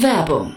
Werbung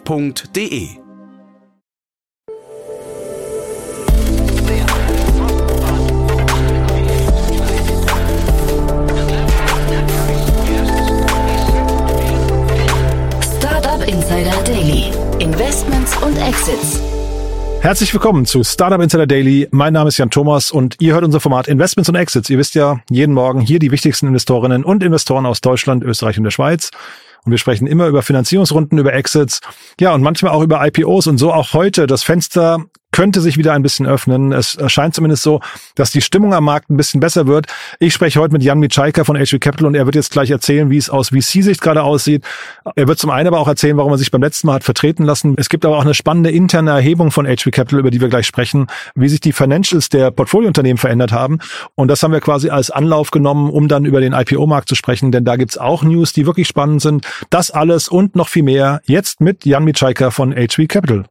www.ftf.de Startup Insider Daily. Investments und Exits. Herzlich willkommen zu Startup Insider Daily. Mein Name ist Jan Thomas und ihr hört unser Format Investments und Exits. Ihr wisst ja, jeden Morgen hier die wichtigsten Investorinnen und Investoren aus Deutschland, Österreich und der Schweiz. Und wir sprechen immer über Finanzierungsrunden, über Exits, ja, und manchmal auch über IPOs und so auch heute. Das Fenster könnte sich wieder ein bisschen öffnen. Es scheint zumindest so, dass die Stimmung am Markt ein bisschen besser wird. Ich spreche heute mit Jan Mitschaika von HV Capital und er wird jetzt gleich erzählen, wie es aus VC-Sicht gerade aussieht. Er wird zum einen aber auch erzählen, warum er sich beim letzten Mal hat vertreten lassen. Es gibt aber auch eine spannende interne Erhebung von HV Capital, über die wir gleich sprechen, wie sich die Financials der Portfoliounternehmen verändert haben. Und das haben wir quasi als Anlauf genommen, um dann über den IPO-Markt zu sprechen, denn da gibt's auch News, die wirklich spannend sind. Das alles und noch viel mehr jetzt mit Jan Mitschaika von HV Capital.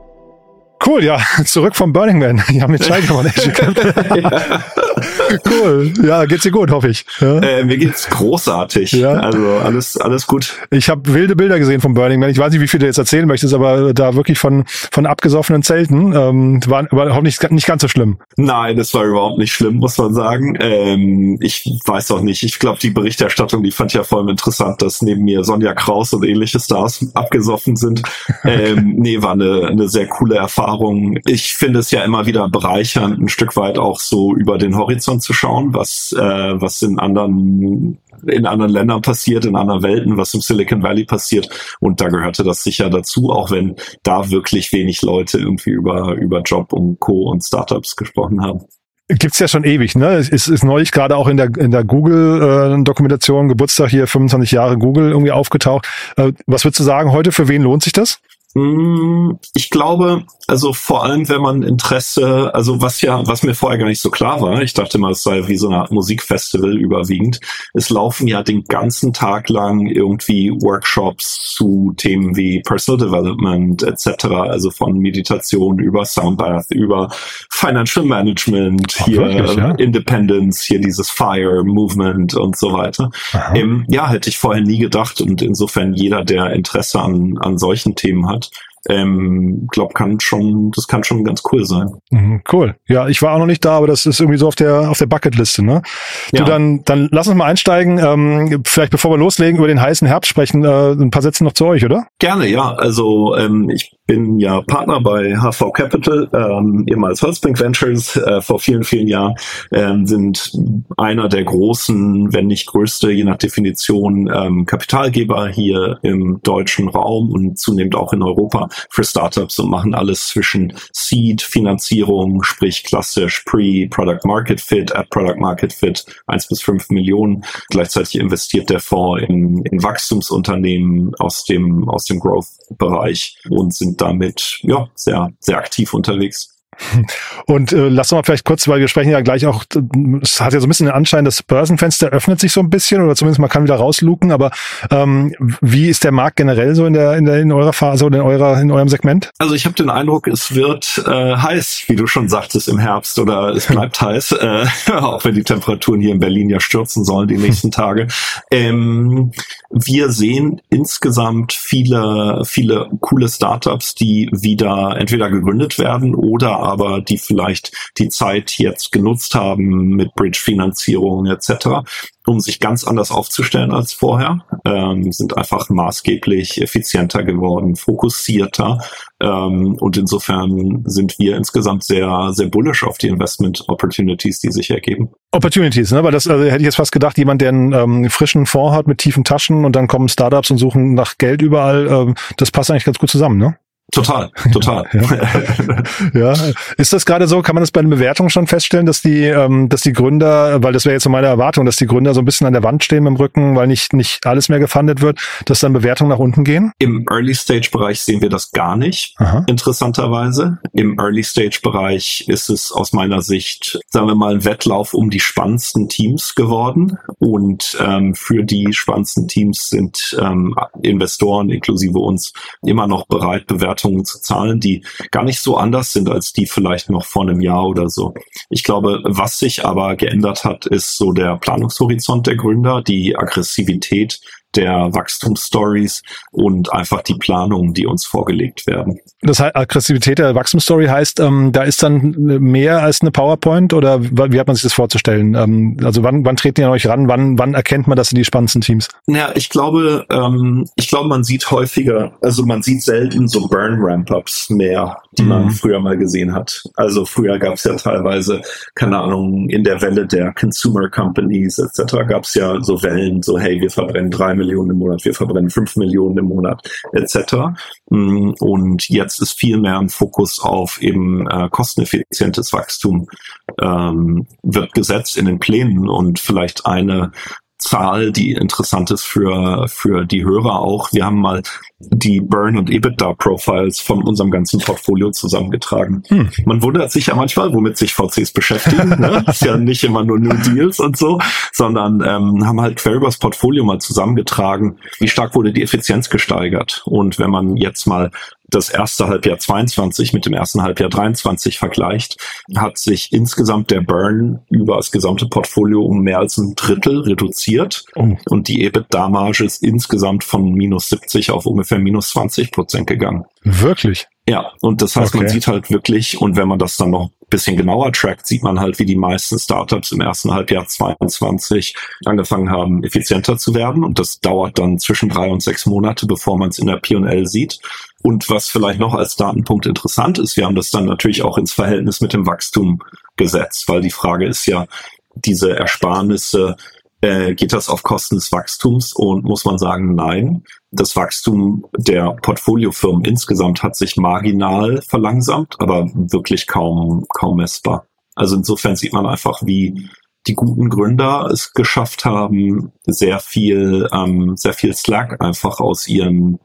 Cool, ja, zurück vom Burning Man. Ja, mit ja. Cool. Ja, geht's dir gut, hoffe ich. Ja? Äh, mir geht's großartig. Ja. Also alles, alles gut. Ich habe wilde Bilder gesehen vom Burning Man. Ich weiß nicht, wie viel du jetzt erzählen möchtest, aber da wirklich von von abgesoffenen Zelten ähm, war, war auch nicht, nicht ganz so schlimm. Nein, das war überhaupt nicht schlimm, muss man sagen. Ähm, ich weiß auch nicht. Ich glaube, die Berichterstattung, die fand ich ja vor allem interessant, dass neben mir Sonja Kraus und ähnliche Stars abgesoffen sind. Ähm, nee, war eine, eine sehr coole Erfahrung. Ich finde es ja immer wieder bereichernd, ein Stück weit auch so über den Horizont zu schauen, was, äh, was in anderen in anderen Ländern passiert, in anderen Welten, was im Silicon Valley passiert. Und da gehörte das sicher dazu, auch wenn da wirklich wenig Leute irgendwie über, über Job und Co. und Startups gesprochen haben gibt's ja schon ewig, ne? Es ist, ist neulich gerade auch in der in der Google äh, Geburtstag hier 25 Jahre Google irgendwie aufgetaucht. Äh, was würdest du sagen heute für wen lohnt sich das? Mm, ich glaube, also vor allem, wenn man Interesse, also was ja, was mir vorher gar nicht so klar war, ich dachte mal, es sei wie so eine Art Musikfestival überwiegend. Es laufen ja den ganzen Tag lang irgendwie Workshops zu Themen wie Personal Development etc., also von Meditation über Soundbath, über Financial Management, Ach, hier wirklich, ja? Independence, hier dieses Fire Movement und so weiter. Ähm, ja, hätte ich vorher nie gedacht und insofern jeder, der Interesse an, an solchen Themen hat, jobs ähm, glaub, kann schon, das kann schon ganz cool sein. Mhm, cool. Ja, ich war auch noch nicht da, aber das ist irgendwie so auf der auf der Bucketliste, ne? Du, ja. dann, dann lass uns mal einsteigen. Ähm, vielleicht bevor wir loslegen, über den heißen Herbst sprechen, äh, ein paar Sätze noch zu euch, oder? Gerne, ja. Also ähm, ich bin ja Partner bei HV Capital, ähm, ehemals Holzbank Ventures, äh, vor vielen, vielen Jahren, ähm, sind einer der großen, wenn nicht größte, je nach Definition, ähm, Kapitalgeber hier im deutschen Raum und zunehmend auch in Europa für Startups und machen alles zwischen Seed, Finanzierung, sprich klassisch Pre, Product Market Fit, App Product Market Fit, eins bis fünf Millionen. Gleichzeitig investiert der Fonds in, in Wachstumsunternehmen aus dem, aus dem Growth-Bereich und sind damit, ja, sehr, sehr aktiv unterwegs. Und äh, lass uns mal vielleicht kurz, weil wir sprechen ja gleich auch, es hat ja so ein bisschen den Anschein, das Börsenfenster öffnet sich so ein bisschen oder zumindest man kann wieder rausluken, aber ähm, wie ist der Markt generell so in der in der in eurer Phase oder in eurer in eurem Segment? Also ich habe den Eindruck, es wird äh, heiß, wie du schon sagtest im Herbst oder es bleibt heiß, äh, auch wenn die Temperaturen hier in Berlin ja stürzen sollen die nächsten Tage. Ähm, wir sehen insgesamt viele viele coole Startups, die wieder entweder gegründet werden oder aber die vielleicht die Zeit jetzt genutzt haben mit Bridge-Finanzierung etc um sich ganz anders aufzustellen als vorher, ähm, sind einfach maßgeblich effizienter geworden, fokussierter ähm, und insofern sind wir insgesamt sehr, sehr bullish auf die Investment Opportunities, die sich ergeben. Opportunities, ne? Weil das also hätte ich jetzt fast gedacht, jemand, der einen ähm, frischen Fonds hat mit tiefen Taschen und dann kommen Startups und suchen nach Geld überall, ähm, das passt eigentlich ganz gut zusammen, ne? Total, total. ja. ja. ist das gerade so? Kann man das bei den Bewertungen schon feststellen, dass die, ähm, dass die Gründer, weil das wäre jetzt so meine Erwartung, dass die Gründer so ein bisschen an der Wand stehen mit dem Rücken, weil nicht nicht alles mehr gefundet wird, dass dann Bewertungen nach unten gehen? Im Early Stage Bereich sehen wir das gar nicht. Aha. Interessanterweise, im Early Stage Bereich ist es aus meiner Sicht, sagen wir mal, ein Wettlauf um die spannendsten Teams geworden und ähm, für die spannendsten Teams sind ähm, Investoren inklusive uns immer noch bereit, Bewertungen Bewertungen zu zahlen, die gar nicht so anders sind als die vielleicht noch vor einem Jahr oder so. Ich glaube, was sich aber geändert hat, ist so der Planungshorizont der Gründer, die Aggressivität der Wachstumsstories und einfach die Planungen, die uns vorgelegt werden. Das heißt, Aggressivität der Wachstumsstory heißt, ähm, da ist dann mehr als eine PowerPoint oder wie hat man sich das vorzustellen? Ähm, also wann, wann treten ihr an euch ran? Wann, wann erkennt man das in die spannendsten Teams? Ja, ich glaube, ähm, ich glaube, man sieht häufiger, also man sieht selten so Burn-Ramp-Ups mehr, die mhm. man früher mal gesehen hat. Also früher gab es ja teilweise, keine Ahnung, in der Welle der Consumer Companies etc. gab es ja so Wellen, so hey, wir verbrennen drei Millionen im Monat, wir verbrennen fünf Millionen im Monat etc. Mm, und jetzt ist viel mehr ein Fokus auf eben äh, kosteneffizientes Wachstum ähm, wird gesetzt in den Plänen und vielleicht eine Zahl, die interessant ist für, für die Hörer auch. Wir haben mal die Burn- und EBITDA-Profiles von unserem ganzen Portfolio zusammengetragen. Hm. Man wundert sich ja manchmal, womit sich VCs beschäftigen. ne? Ist ja nicht immer nur New Deals und so, sondern ähm, haben halt quer übers Portfolio mal zusammengetragen, wie stark wurde die Effizienz gesteigert. Und wenn man jetzt mal das erste Halbjahr 22 mit dem ersten Halbjahr 23 vergleicht, hat sich insgesamt der Burn über das gesamte Portfolio um mehr als ein Drittel reduziert oh. und die EBITDA-Marge ist insgesamt von minus 70 auf ungefähr minus 20 Prozent gegangen. Wirklich? Ja, und das heißt, okay. man sieht halt wirklich, und wenn man das dann noch ein bisschen genauer trackt, sieht man halt, wie die meisten Startups im ersten Halbjahr 22 angefangen haben, effizienter zu werden. Und das dauert dann zwischen drei und sechs Monate, bevor man es in der P&L sieht. Und was vielleicht noch als Datenpunkt interessant ist, wir haben das dann natürlich auch ins Verhältnis mit dem Wachstum gesetzt, weil die Frage ist ja, diese Ersparnisse, äh, geht das auf Kosten des Wachstums? Und muss man sagen, nein. Das Wachstum der Portfoliofirmen insgesamt hat sich marginal verlangsamt, aber wirklich kaum, kaum messbar. Also insofern sieht man einfach, wie die guten Gründer es geschafft haben, sehr viel, ähm, sehr viel Slack einfach aus ihren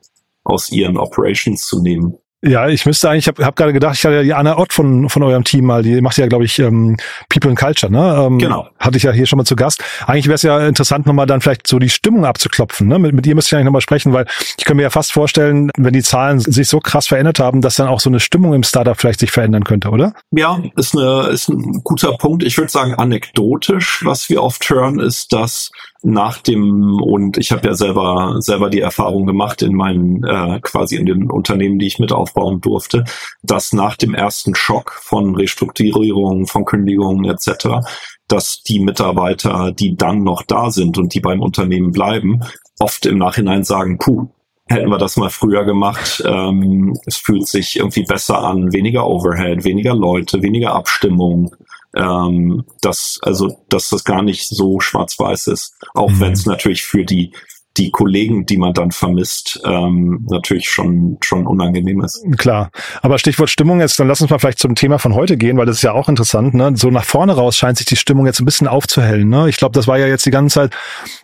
aus ihren Operations zu nehmen. Ja, ich müsste eigentlich, ich habe hab gerade gedacht, ich hatte ja die Anna Ott von, von eurem Team mal, die macht ja, glaube ich, ähm, People and Culture, ne? Ähm, genau. Hatte ich ja hier schon mal zu Gast. Eigentlich wäre es ja interessant, nochmal dann vielleicht so die Stimmung abzuklopfen. Ne? Mit, mit ihr müsste ich eigentlich nochmal sprechen, weil ich kann mir ja fast vorstellen, wenn die Zahlen sich so krass verändert haben, dass dann auch so eine Stimmung im Startup vielleicht sich verändern könnte, oder? Ja, ist, eine, ist ein guter Punkt. Ich würde sagen, anekdotisch, was wir oft hören, ist, dass nach dem und ich habe ja selber selber die Erfahrung gemacht in meinen äh, quasi in den Unternehmen, die ich mit aufbauen durfte, dass nach dem ersten Schock von Restrukturierungen, von Kündigungen etc., dass die Mitarbeiter, die dann noch da sind und die beim Unternehmen bleiben, oft im Nachhinein sagen, puh, hätten wir das mal früher gemacht. Ähm, es fühlt sich irgendwie besser an, weniger Overhead, weniger Leute, weniger Abstimmung, ähm, dass also dass das gar nicht so schwarz-weiß ist, auch mhm. wenn es natürlich für die die Kollegen, die man dann vermisst, ähm, natürlich schon schon unangenehm ist. Klar, aber Stichwort Stimmung jetzt, dann lass uns mal vielleicht zum Thema von heute gehen, weil das ist ja auch interessant. Ne? So nach vorne raus scheint sich die Stimmung jetzt ein bisschen aufzuhellen. Ne? Ich glaube, das war ja jetzt die ganze Zeit,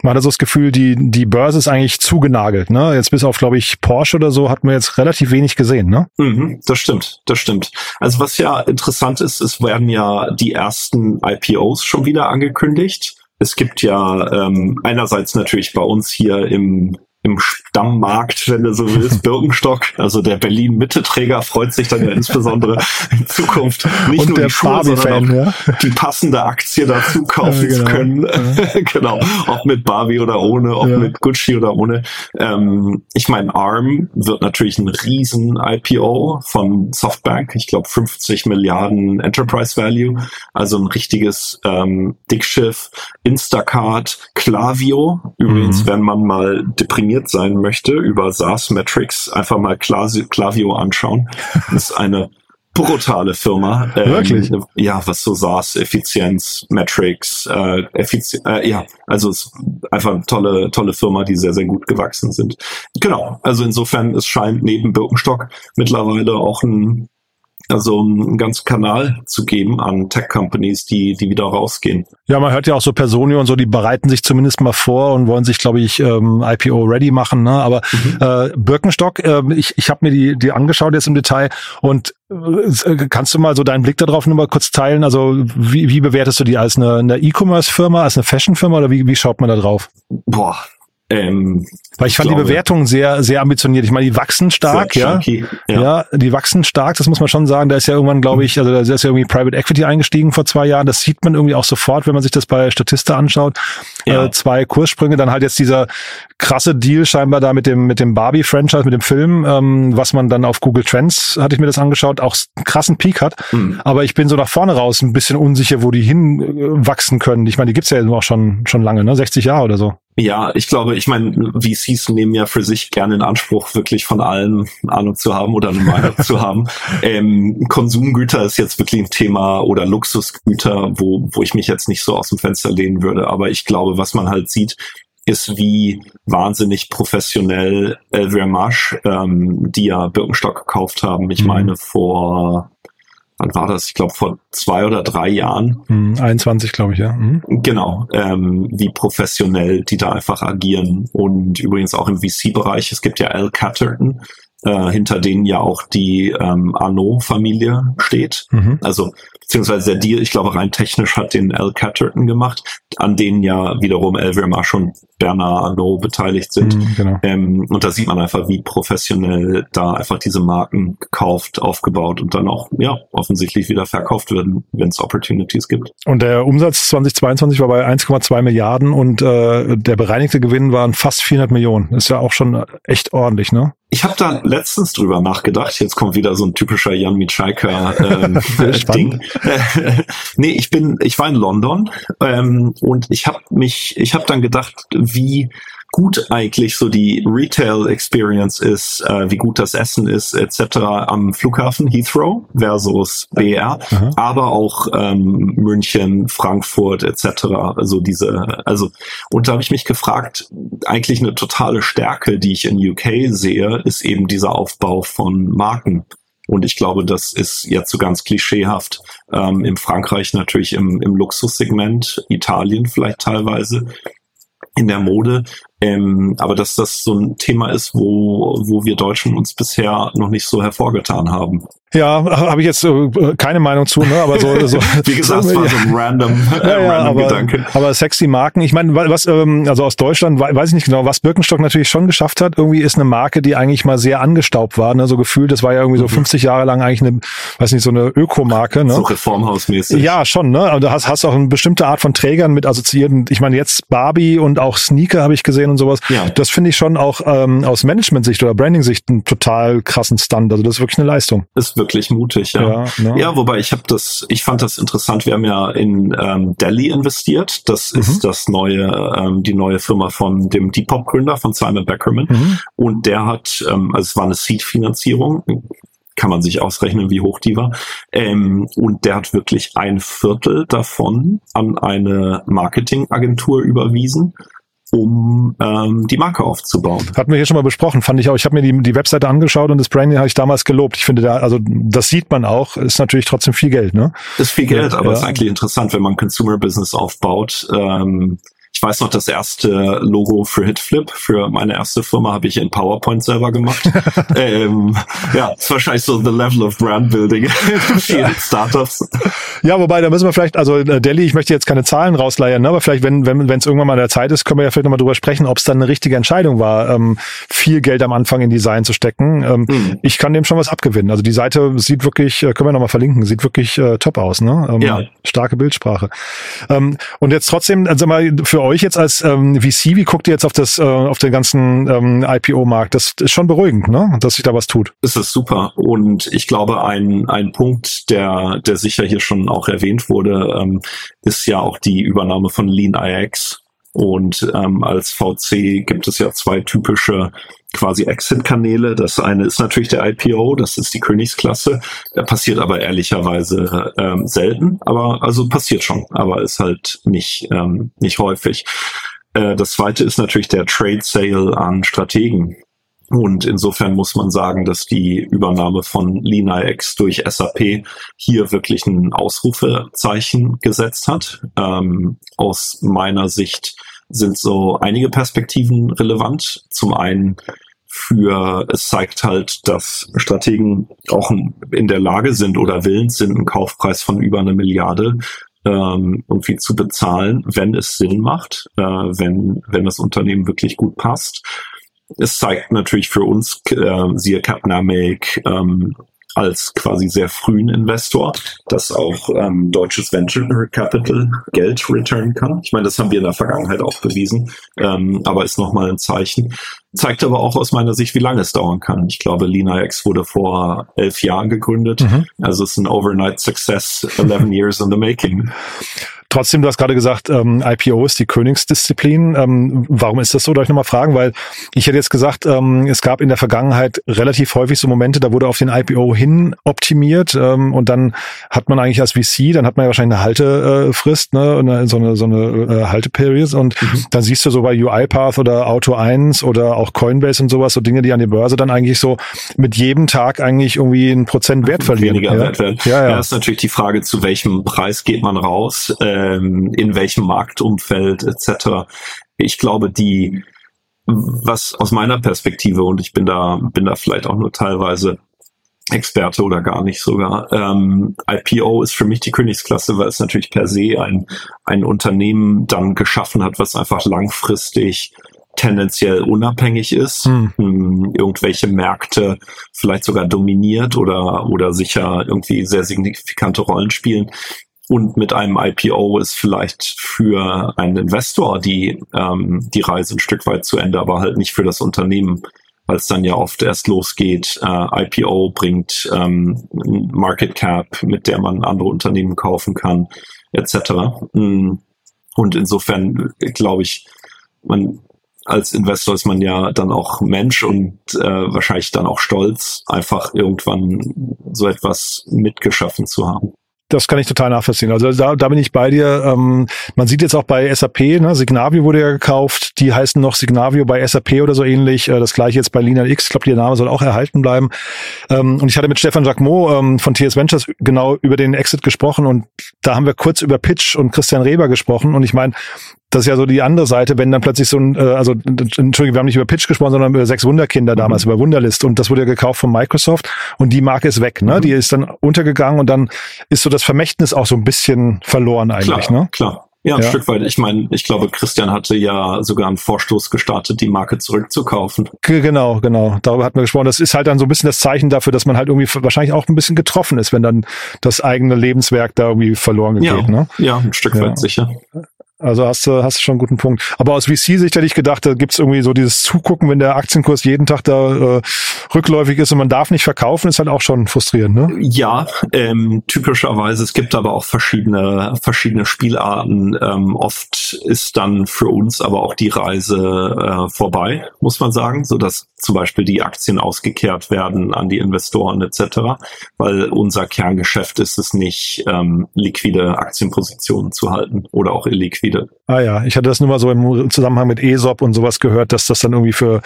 man hatte so das Gefühl, die die Börse ist eigentlich zugenagelt. Ne? Jetzt bis auf, glaube ich, Porsche oder so hat man jetzt relativ wenig gesehen. Ne? Mhm, das stimmt, das stimmt. Also was ja interessant ist, es werden ja die ersten IPOs schon wieder angekündigt es gibt ja ähm, einerseits natürlich bei uns hier im im Stammmarkt, wenn du so willst, Birkenstock. Also der Berlin-Mitte-Träger freut sich dann ja insbesondere in Zukunft nicht Und nur der die Schuhe, sondern auch ja? die passende Aktie dazu kaufen ja, genau. zu können. Ja. genau. Ob mit Barbie oder ohne, ob mit Gucci oder ohne. Ähm, ich meine, ARM wird natürlich ein riesen IPO von Softbank. Ich glaube 50 Milliarden Enterprise Value. Also ein richtiges ähm, Dickschiff. Instacart, Clavio. Übrigens, mhm. wenn man mal deprimiert informiert sein möchte über SaaS Metrics, einfach mal Clavio anschauen. Das ist eine brutale Firma. Ähm, Wirklich? Ja, was so SaaS, Effizienz, Metrics, äh, Effizienz, äh, ja, also es ist einfach eine tolle, tolle Firma, die sehr, sehr gut gewachsen sind. Genau, also insofern, es scheint neben Birkenstock mittlerweile auch ein also einen ganzen Kanal zu geben an Tech-Companies, die, die wieder rausgehen. Ja, man hört ja auch so Personio und so, die bereiten sich zumindest mal vor und wollen sich, glaube ich, ähm, IPO-ready machen. Ne? Aber mhm. äh, Birkenstock, äh, ich, ich habe mir die, die angeschaut jetzt im Detail und äh, kannst du mal so deinen Blick darauf nur mal kurz teilen? Also wie, wie bewertest du die als eine, eine E-Commerce-Firma, als eine Fashion-Firma oder wie, wie schaut man da drauf? Boah, ähm, Weil ich fand glaube, die Bewertung sehr, sehr ambitioniert. Ich meine, die wachsen stark, ja. ja. ja. die wachsen stark, das muss man schon sagen. Da ist ja irgendwann, glaube ich, also da ist ja irgendwie Private Equity eingestiegen vor zwei Jahren. Das sieht man irgendwie auch sofort, wenn man sich das bei Statista anschaut. Ja. Äh, zwei Kurssprünge, dann halt jetzt dieser krasse Deal scheinbar da mit dem, mit dem Barbie-Franchise, mit dem Film, ähm, was man dann auf Google Trends, hatte ich mir das angeschaut, auch einen krassen Peak hat. Mhm. Aber ich bin so nach vorne raus ein bisschen unsicher, wo die hinwachsen können. Ich meine, die gibt's ja auch schon, schon lange, ne? 60 Jahre oder so. Ja, ich glaube, ich meine, VCs nehmen ja für sich gerne in Anspruch, wirklich von allem Ahnung zu haben oder eine Meinung zu haben. Ähm, Konsumgüter ist jetzt wirklich ein Thema oder Luxusgüter, wo, wo ich mich jetzt nicht so aus dem Fenster lehnen würde. Aber ich glaube, was man halt sieht, ist, wie wahnsinnig professionell Elvira ähm, die ja Birkenstock gekauft haben. Ich mhm. meine, vor wann war das? Ich glaube vor zwei oder drei Jahren. Mhm, 21, glaube ich, ja. Mhm. Genau, ähm, wie professionell die da einfach agieren. Und übrigens auch im VC-Bereich, es gibt ja Al Catterton, äh, hinter denen ja auch die ähm, Arnaud-Familie steht. Mhm. Also beziehungsweise der Deal, ich glaube rein technisch hat den Al Catterton gemacht, an denen ja wiederum Elvira schon Bernard Arnault beteiligt sind. Mhm, genau. ähm, und da sieht man einfach, wie professionell da einfach diese Marken gekauft, aufgebaut und dann auch ja offensichtlich wieder verkauft werden, wenn es Opportunities gibt. Und der Umsatz 2022 war bei 1,2 Milliarden und äh, der bereinigte Gewinn waren fast 400 Millionen. Ist ja auch schon echt ordentlich, ne? Ich habe da letztens drüber nachgedacht. Jetzt kommt wieder so ein typischer Jan Mitschaika ähm, Ding. nee, ich bin, ich war in London ähm, und ich habe mich, ich habe dann gedacht, wie gut eigentlich so die Retail Experience ist, äh, wie gut das Essen ist, etc. am Flughafen Heathrow versus BR, mhm. aber auch ähm, München, Frankfurt etc. Also diese, also und da habe ich mich gefragt, eigentlich eine totale Stärke, die ich in UK sehe, ist eben dieser Aufbau von Marken. Und ich glaube, das ist jetzt so ganz klischeehaft. Ähm, in Frankreich natürlich im, im Luxussegment, Italien vielleicht teilweise in der Mode. Ähm, aber dass das so ein Thema ist, wo, wo wir Deutschen uns bisher noch nicht so hervorgetan haben. Ja, habe ich jetzt äh, keine Meinung zu, ne? Aber so, so wie gesagt, es war so ein random, äh, ja, ja, random aber, Gedanke. Aber sexy Marken, ich meine, was, ähm, also aus Deutschland weiß ich nicht genau, was Birkenstock natürlich schon geschafft hat. Irgendwie ist eine Marke, die eigentlich mal sehr angestaubt war, ne? So gefühlt, das war ja irgendwie so 50 mhm. Jahre lang eigentlich eine, weiß nicht, so eine Ökomarke, ne? So reformhausmäßig. Ja, schon, ne? Und du hast, hast auch eine bestimmte Art von Trägern mit assoziierten. Ich meine, jetzt Barbie und auch Sneaker habe ich gesehen und sowas. Ja. Das finde ich schon auch ähm, aus Management-Sicht oder Branding-Sicht einen total krassen Stunt. Also das ist wirklich eine Leistung. Wirklich mutig, ja. Ja, ne? ja wobei ich habe das, ich fand das interessant. Wir haben ja in ähm, Delhi investiert. Das mhm. ist das neue, ähm, die neue Firma von dem Depop-Gründer von Simon Beckerman. Mhm. Und der hat, ähm, also es war eine Seed-Finanzierung kann man sich ausrechnen, wie hoch die war. Ähm, und der hat wirklich ein Viertel davon an eine Marketingagentur überwiesen um ähm, die Marke aufzubauen. Hatten wir hier schon mal besprochen, fand ich auch. Ich habe mir die, die Webseite angeschaut und das Branding habe ich damals gelobt. Ich finde da, also das sieht man auch, ist natürlich trotzdem viel Geld, ne? Ist viel Geld, ja, aber ja. ist eigentlich interessant, wenn man Consumer Business aufbaut. Ähm, ich weiß noch, das erste Logo für Hitflip, für meine erste Firma, habe ich in PowerPoint selber gemacht. ähm, ja, ist wahrscheinlich so the level of brand building in vielen Startups. Ja, wobei, da müssen wir vielleicht, also äh, Delhi, ich möchte jetzt keine Zahlen rausleiern, ne, aber vielleicht, wenn wenn wenn es irgendwann mal der Zeit ist, können wir ja vielleicht nochmal drüber sprechen, ob es dann eine richtige Entscheidung war, ähm, viel Geld am Anfang in Design zu stecken. Ähm, mhm. Ich kann dem schon was abgewinnen. Also die Seite sieht wirklich, äh, können wir nochmal verlinken, sieht wirklich äh, top aus, ne? Ähm, ja. Starke Bildsprache. Ähm, und jetzt trotzdem, also mal für euch jetzt als ähm, VC, wie guckt ihr jetzt auf das, äh, auf den ganzen ähm, IPO-Markt? Das ist schon beruhigend, ne? Dass sich da was tut. Das ist super. Und ich glaube, ein, ein Punkt, der, der sicher hier schon auch erwähnt wurde, ähm, ist ja auch die Übernahme von Lean IX. Und ähm, als VC gibt es ja zwei typische quasi Exit-Kanäle. Das eine ist natürlich der IPO, das ist die Königsklasse. Der passiert aber ehrlicherweise ähm, selten, aber also passiert schon, aber ist halt nicht, ähm, nicht häufig. Äh, das zweite ist natürlich der Trade Sale an Strategen. Und insofern muss man sagen, dass die Übernahme von LeanIX durch SAP hier wirklich ein Ausrufezeichen gesetzt hat. Ähm, aus meiner Sicht sind so einige Perspektiven relevant. Zum einen für, es zeigt halt, dass Strategen auch in der Lage sind oder willens sind, einen Kaufpreis von über eine Milliarde ähm, irgendwie zu bezahlen, wenn es Sinn macht, äh, wenn, wenn das Unternehmen wirklich gut passt. Es zeigt natürlich für uns, äh, siehe Capnamic, ähm, als quasi sehr frühen Investor, dass auch ähm, deutsches Venture Capital Geld returnen kann. Ich meine, das haben wir in der Vergangenheit auch bewiesen, ähm, aber ist nochmal ein Zeichen. Zeigt aber auch aus meiner Sicht, wie lange es dauern kann. Ich glaube, LeanIX wurde vor elf Jahren gegründet. Mhm. Also es ist ein Overnight Success, 11 years in the making. Trotzdem, du hast gerade gesagt, ähm, IPO ist die Königsdisziplin. Ähm, warum ist das so? Darf ich nochmal fragen? Weil ich hätte jetzt gesagt, ähm, es gab in der Vergangenheit relativ häufig so Momente, da wurde auf den IPO hin optimiert ähm, und dann hat man eigentlich als VC, dann hat man ja wahrscheinlich eine Haltefrist, ne, eine, so eine, so eine äh, Halteperiod und mhm. dann siehst du so bei UiPath oder Auto 1 oder auch Coinbase und sowas, so Dinge, die an die Börse dann eigentlich so mit jedem Tag eigentlich irgendwie ein Prozent Wert verlieren. Weniger ja? Wert werden. Ja, ja. ja, ist natürlich die Frage, zu welchem Preis geht man raus. Äh, ähm, in welchem Marktumfeld etc. Ich glaube, die, was aus meiner Perspektive, und ich bin da, bin da vielleicht auch nur teilweise Experte oder gar nicht sogar. Ähm, IPO ist für mich die Königsklasse, weil es natürlich per se ein, ein Unternehmen dann geschaffen hat, was einfach langfristig tendenziell unabhängig ist, hm. hm. irgendwelche Märkte vielleicht sogar dominiert oder, oder sicher irgendwie sehr signifikante Rollen spielen. Und mit einem IPO ist vielleicht für einen Investor die, ähm, die Reise ein Stück weit zu Ende, aber halt nicht für das Unternehmen, weil es dann ja oft erst losgeht. Äh, IPO bringt ähm, Market Cap, mit der man andere Unternehmen kaufen kann, etc. Mm. Und insofern glaube ich, man als Investor ist man ja dann auch Mensch und äh, wahrscheinlich dann auch stolz, einfach irgendwann so etwas mitgeschaffen zu haben das kann ich total nachvollziehen. Also da, da bin ich bei dir. Ähm, man sieht jetzt auch bei SAP, ne, Signavio wurde ja gekauft, die heißen noch Signavio bei SAP oder so ähnlich. Äh, das gleiche jetzt bei Lina X. Ich glaube, der Name soll auch erhalten bleiben. Ähm, und ich hatte mit Stefan Jacquemot ähm, von TS Ventures genau über den Exit gesprochen und da haben wir kurz über Pitch und Christian Reber gesprochen. Und ich meine, das ist ja so die andere Seite, wenn dann plötzlich so ein, äh, also Entschuldigung, wir haben nicht über Pitch gesprochen, sondern über sechs Wunderkinder damals, mhm. über Wunderlist und das wurde ja gekauft von Microsoft und die Marke ist weg, ne? Mhm. Die ist dann untergegangen und dann ist so das Vermächtnis auch so ein bisschen verloren eigentlich, klar, ne? Klar. Ja, ein ja. Stück weit. Ich meine, ich glaube, Christian hatte ja sogar einen Vorstoß gestartet, die Marke zurückzukaufen. Genau, genau. Darüber hatten wir gesprochen. Das ist halt dann so ein bisschen das Zeichen dafür, dass man halt irgendwie wahrscheinlich auch ein bisschen getroffen ist, wenn dann das eigene Lebenswerk da irgendwie verloren geht. Ja, ne? ja ein Stück ja. weit sicher. Also hast du hast du schon einen guten Punkt. Aber aus VC-Sicht hätte ich gedacht, da gibt's irgendwie so dieses Zugucken, wenn der Aktienkurs jeden Tag da äh, rückläufig ist und man darf nicht verkaufen, ist halt auch schon frustrierend, ne? Ja, ähm, typischerweise. Es gibt aber auch verschiedene verschiedene Spielarten. Ähm, oft ist dann für uns aber auch die Reise äh, vorbei, muss man sagen, so dass zum Beispiel die Aktien ausgekehrt werden an die Investoren etc., weil unser Kerngeschäft ist es nicht, ähm, liquide Aktienpositionen zu halten oder auch illiquide Unterschiede. Ah ja, ich hatte das nur mal so im Zusammenhang mit ESOP und sowas gehört, dass das dann irgendwie für,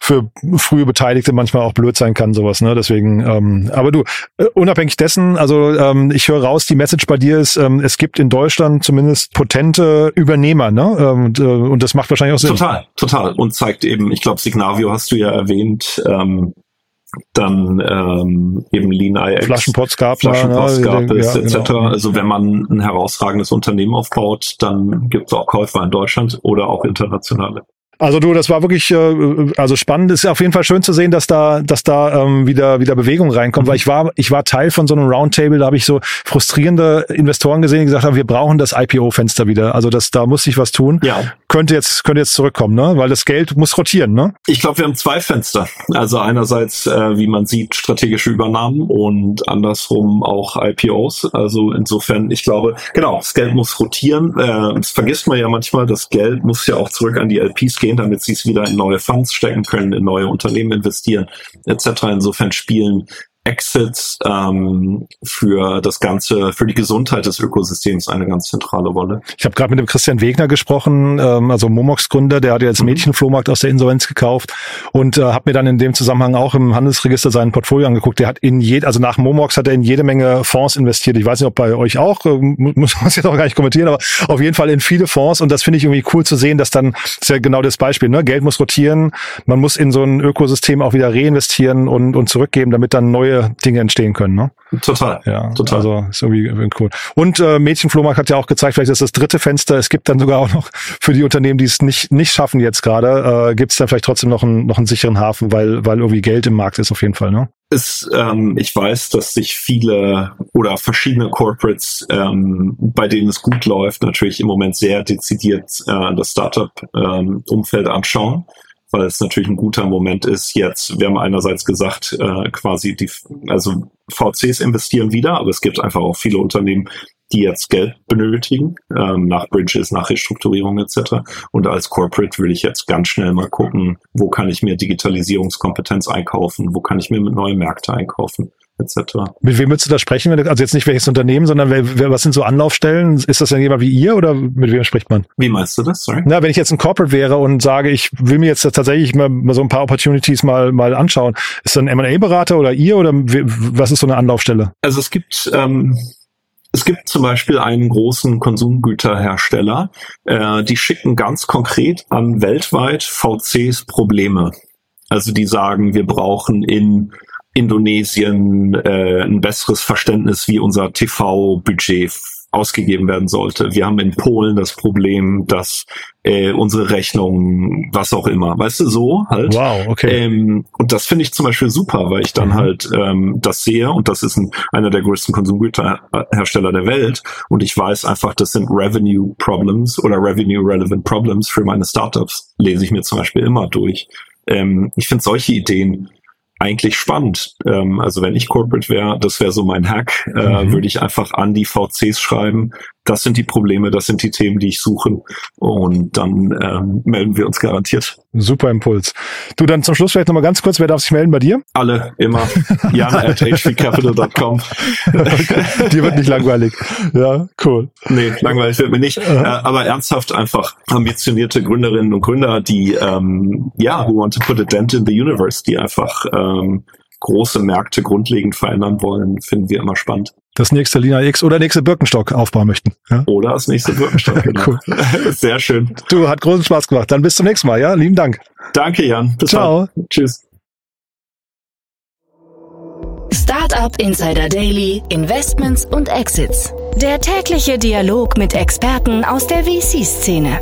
für frühe Beteiligte manchmal auch blöd sein kann, sowas, ne? Deswegen, ähm, aber du, äh, unabhängig dessen, also ähm, ich höre raus, die Message bei dir ist, ähm, es gibt in Deutschland zumindest potente Übernehmer, ne? Ähm, und, äh, und das macht wahrscheinlich auch Sinn. Total, total. Und zeigt eben, ich glaube, Signavio hast du ja erwähnt, ähm, dann ähm, eben Lean IX, Flaschenpots gab, Flaschenpots ja, gab es, ja, etc. Genau. Also wenn man ein herausragendes Unternehmen aufbaut, dann gibt es auch Käufer in Deutschland oder auch internationale. Also du, das war wirklich äh, also spannend. Ist auf jeden Fall schön zu sehen, dass da, dass da ähm, wieder wieder Bewegung reinkommt. Mhm. Weil ich war ich war Teil von so einem Roundtable, da habe ich so frustrierende Investoren gesehen, die gesagt haben, wir brauchen das IPO-Fenster wieder. Also das da muss sich was tun. Ja. Könnte jetzt könnte jetzt zurückkommen, ne? Weil das Geld muss rotieren, ne? Ich glaube, wir haben zwei Fenster. Also einerseits, äh, wie man sieht, strategische Übernahmen und andersrum auch IPOs. Also insofern, ich glaube, genau, das Geld muss rotieren. Äh, das vergisst man ja manchmal. Das Geld muss ja auch zurück an die LPs gehen, damit sie es wieder in neue Funds stecken können, in neue Unternehmen investieren, etc. Insofern spielen Exits ähm, für das ganze, für die Gesundheit des Ökosystems eine ganz zentrale Rolle. Ich habe gerade mit dem Christian Wegner gesprochen, ähm, also Momox-Gründer, der hat jetzt mhm. Mädchenflohmarkt aus der Insolvenz gekauft und äh, habe mir dann in dem Zusammenhang auch im Handelsregister sein Portfolio angeguckt. Der hat in jed, also nach Momox hat er in jede Menge Fonds investiert. Ich weiß nicht, ob bei euch auch, äh, muss man jetzt auch gar nicht kommentieren, aber auf jeden Fall in viele Fonds und das finde ich irgendwie cool zu sehen, dass dann, das ist ja genau das Beispiel, ne? Geld muss rotieren, man muss in so ein Ökosystem auch wieder reinvestieren und, und zurückgeben, damit dann neue neue Dinge entstehen können. Ne? Total. Ja, total. Also ist irgendwie, cool. Und äh, Mädchenflohmarkt hat ja auch gezeigt, vielleicht ist das dritte Fenster. Es gibt dann sogar auch noch für die Unternehmen, die es nicht nicht schaffen jetzt gerade, äh, gibt es dann vielleicht trotzdem noch einen noch einen sicheren Hafen, weil weil irgendwie Geld im Markt ist auf jeden Fall. Ne? ist, ähm, ich weiß, dass sich viele oder verschiedene Corporates, ähm, bei denen es gut läuft, natürlich im Moment sehr dezidiert äh, das Startup-Umfeld ähm, anschauen weil es natürlich ein guter Moment ist. Jetzt, wir haben einerseits gesagt, äh, quasi die, also VCs investieren wieder, aber es gibt einfach auch viele Unternehmen, die jetzt Geld benötigen, ähm, nach Bridges, nach Restrukturierung etc. Und als Corporate will ich jetzt ganz schnell mal gucken, wo kann ich mir Digitalisierungskompetenz einkaufen, wo kann ich mir neue Märkte einkaufen etc. Mit wem würdest du da sprechen? Also jetzt nicht welches Unternehmen, sondern wer, wer, was sind so Anlaufstellen? Ist das denn jemand wie ihr oder mit wem spricht man? Wie meinst du das? Sorry. Na, wenn ich jetzt ein Corporate wäre und sage, ich will mir jetzt tatsächlich mal, mal so ein paar Opportunities mal, mal anschauen, ist das ein M&A-Berater oder ihr oder was ist so eine Anlaufstelle? Also es gibt ähm, es gibt zum Beispiel einen großen Konsumgüterhersteller, äh, die schicken ganz konkret an weltweit VCs Probleme. Also die sagen, wir brauchen in Indonesien äh, ein besseres Verständnis, wie unser TV-Budget ausgegeben werden sollte. Wir haben in Polen das Problem, dass äh, unsere Rechnung, was auch immer, weißt du, so halt. Wow, okay. Ähm, und das finde ich zum Beispiel super, weil ich dann mhm. halt ähm, das sehe und das ist ein, einer der größten Konsumgüterhersteller der Welt und ich weiß einfach, das sind Revenue Problems oder Revenue Relevant Problems für meine Startups. Lese ich mir zum Beispiel immer durch. Ähm, ich finde solche Ideen eigentlich spannend. Ähm, also wenn ich Corporate wäre, das wäre so mein Hack, äh, mhm. würde ich einfach an die VCs schreiben, das sind die Probleme, das sind die Themen, die ich suche. Und dann ähm, melden wir uns garantiert. Super Impuls. Du, dann zum Schluss vielleicht nochmal ganz kurz, wer darf sich melden bei dir? Alle, immer. Jan at hvcapital.com. Dir wird nicht langweilig. Ja, cool. Nee, langweilig wird mir nicht. Äh, aber ernsthaft einfach ambitionierte Gründerinnen und Gründer, die, ähm, ja, who want to put a dent in the universe, die einfach ähm, große Märkte grundlegend verändern wollen, finden wir immer spannend. Das nächste Lina X oder nächste Birkenstock aufbauen möchten. Ja? Oder das nächste Birkenstock, genau. cool. Sehr schön. Du, hat großen Spaß gemacht. Dann bis zum nächsten Mal, ja? Lieben Dank. Danke, Jan. Bis Ciao. Dann. Tschüss. Startup Insider Daily, Investments und Exits. Der tägliche Dialog mit Experten aus der VC-Szene.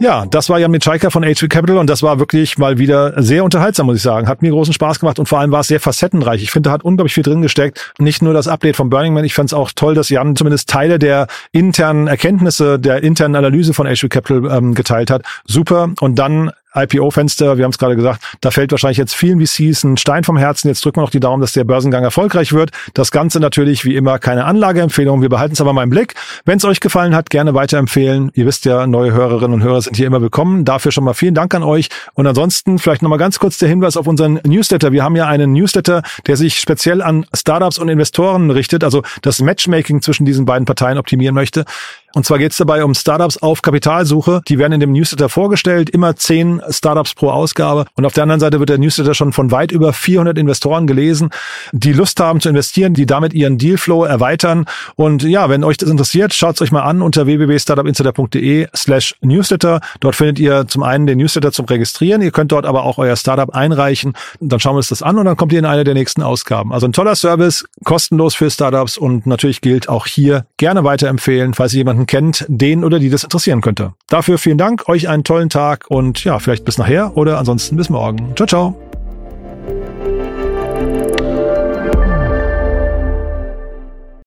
Ja, das war Jan Mitschaiker von HV Capital und das war wirklich mal wieder sehr unterhaltsam, muss ich sagen. Hat mir großen Spaß gemacht und vor allem war es sehr facettenreich. Ich finde, da hat unglaublich viel drin gesteckt. Nicht nur das Update von Burning Man, ich fand es auch toll, dass Jan zumindest Teile der internen Erkenntnisse, der internen Analyse von HV Capital ähm, geteilt hat. Super. Und dann IPO-Fenster, wir haben es gerade gesagt, da fällt wahrscheinlich jetzt vielen VCs ein Stein vom Herzen. Jetzt drücken wir noch die Daumen, dass der Börsengang erfolgreich wird. Das Ganze natürlich wie immer keine Anlageempfehlung. Wir behalten es aber mal im Blick. Wenn es euch gefallen hat, gerne weiterempfehlen. Ihr wisst ja, neue Hörerinnen und Hörer sind hier immer willkommen. Dafür schon mal vielen Dank an euch. Und ansonsten vielleicht nochmal ganz kurz der Hinweis auf unseren Newsletter. Wir haben ja einen Newsletter, der sich speziell an Startups und Investoren richtet, also das Matchmaking zwischen diesen beiden Parteien optimieren möchte. Und zwar geht es dabei um Startups auf Kapitalsuche. Die werden in dem Newsletter vorgestellt, immer zehn Startups pro Ausgabe. Und auf der anderen Seite wird der Newsletter schon von weit über 400 Investoren gelesen, die Lust haben zu investieren, die damit ihren Dealflow erweitern. Und ja, wenn euch das interessiert, schaut es euch mal an unter www.startupinsider.de slash Newsletter. Dort findet ihr zum einen den Newsletter zum Registrieren. Ihr könnt dort aber auch euer Startup einreichen. Dann schauen wir uns das an und dann kommt ihr in eine der nächsten Ausgaben. Also ein toller Service, kostenlos für Startups und natürlich gilt auch hier gerne weiterempfehlen, falls ihr jemanden jemanden kennt, den oder die das interessieren könnte. Dafür vielen Dank, euch einen tollen Tag und ja, vielleicht bis nachher oder ansonsten bis morgen. Ciao, ciao.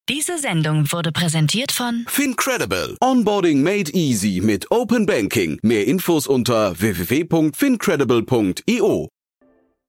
Diese Sendung wurde präsentiert von Fincredible. Onboarding made easy mit Open Banking. Mehr Infos unter www.fincredible.io.